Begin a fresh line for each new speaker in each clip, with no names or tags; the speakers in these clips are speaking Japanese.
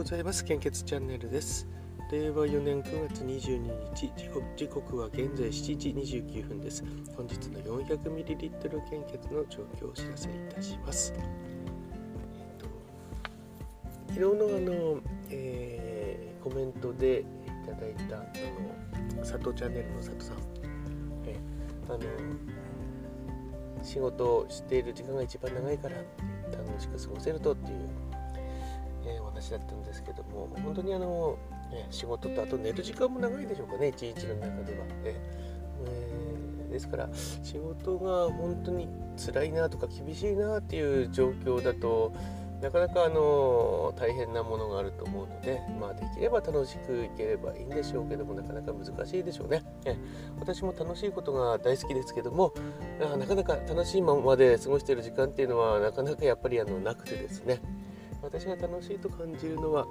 ございます。献血チャンネルです。令和4年9月22日時刻は現在7時29分です。本日の 400ml 献血の状況をお知らせいたします、えっと、昨日のあの、えー、コメントでいただいたあの佐藤チャンネルの佐藤さん、えあの仕事をしている時間が一番長いから楽しく過ごせるとっていうえー、私だったんですけども本当にあの、ね、仕事とあと寝る時間も長いでしょうかね一日の中では。えー、ですから仕事が本当に辛いなとか厳しいなっていう状況だとなかなかあの大変なものがあると思うので、まあ、できれば楽しくいければいいんでしょうけどもなかなか難しいでしょうね。え私も楽しいことが大好きですけどもなかなか楽しいままで過ごしている時間っていうのはなかなかやっぱりあのなくてですね私が楽しいと感じるのは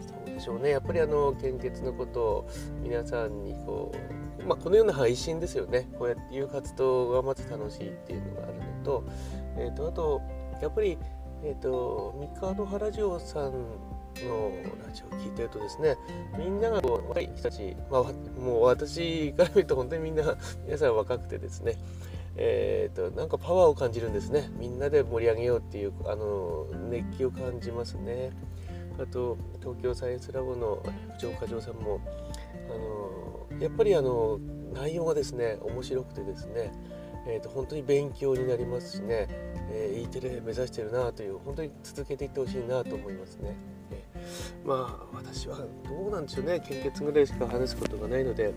そうでしょうね。やっぱりあの献血のことを皆さんにこう、まあ、このような配信ですよね。こうやっていう活動がまず楽しいっていうのがあるのと,、えーと、あとやっぱり、えーと、三河野原城さんのラジオを聞いてるとですねみんながこう若い人たち、まあ、もう私から見ると本当にみんな皆さん若くてですねえーと、なんかパワーを感じるんですね。みんなで盛り上げようっていうあの熱気を感じますね。あと東京サイエンスラボの部長課長さんもあのやっぱりあの内容がですね面白くてですね、えーと、本当に勉強になりますしね、えー、E テレ目指してるなという本当に続けていってほしいなと思いますね。まあ私はどうなんでしょうね。献血ぐらいしか話すことがないので、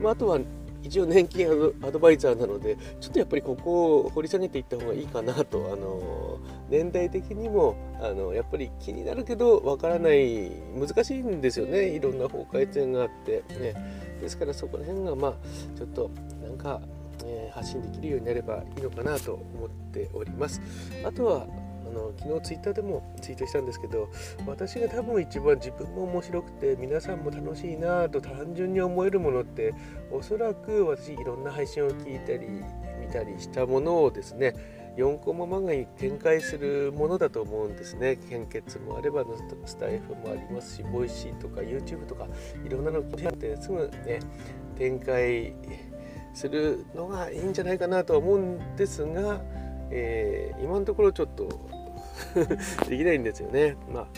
まあ、あとは一応年金アドバイザーなのでちょっとやっぱりここを掘り下げていった方がいいかなとあの年代的にもあのやっぱり気になるけどわからない難しいんですよね。いろんな法改正があって。ね。ですからそこら辺がまあちょっとなんか、えー、発信できるようになればいいのかなと思っております。あとはあの昨日ツイッターでもツイートしたんですけど私が多分一番自分も面白くて皆さんも楽しいなと単純に思えるものっておそらく私いろんな配信を聞いたり見たりしたものをですね4コマ漫画に展開するものだと思うんですね。献血もあればスタエフもありますし、 Voicy とか YouTube とかいろんなのを聞いてすぐね展開するのがいいんじゃないかなとは思うんですが、えー、今のところちょっと できないんですよね。まあ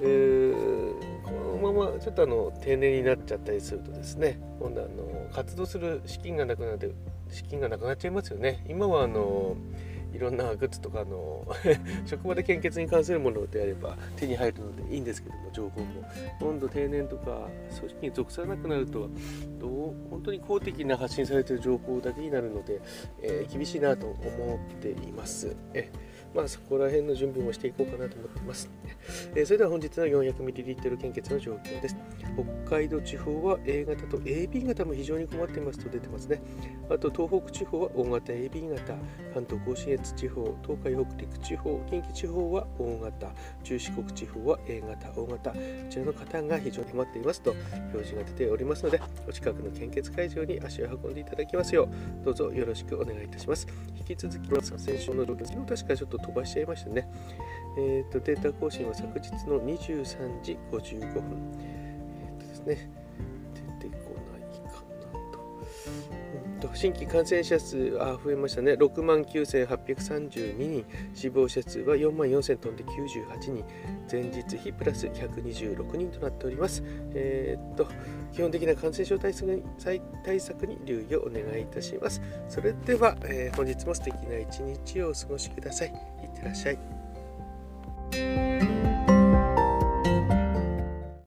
えー、このままちょっとあの定年になっちゃったりするとですね今度あの活動する資金がなくなって資金がなくなっちゃいますよね。今はあのいろんなグッズとかの 職場で献血に関するものであれば手に入るのでいいんですけども情報も今度定年とか組織に属さなくなるとどう本当に公的な発信されてる情報だけになるので、えー、厳しいなと思っています。えまあ、そこら辺の準備もしていこうかなと思っています。えー、それでは本日の 400ml 献血の状況です。北海道地方は A 型と AB 型も非常に困っていますと出てますね。あと東北地方は O 型、AB 型、関東甲信越地方、東海北陸地方、近畿地方は O 型、中四国地方は A 型、O 型、こちらの方が非常に困っていますと表示が出ておりますので、お近くの献血会場に足を運んでいただきますよう、どうぞよろしくお願いいたします。引き続き、先週の状況、確かちょっと飛ばしちゃいましたね。えーと、データ更新は昨日の23時55分。えっ、ー、とですね、新規感染者数あ増えましたね。6万9832人、死亡者数は4万4000飛んで98人、前日比プラス126人となっております。えっ、と、基本的な感染症対策に対策に留意をお願いいたします。それでは、えー、本日も素敵な一日をお過ごしください。いってらっしゃい。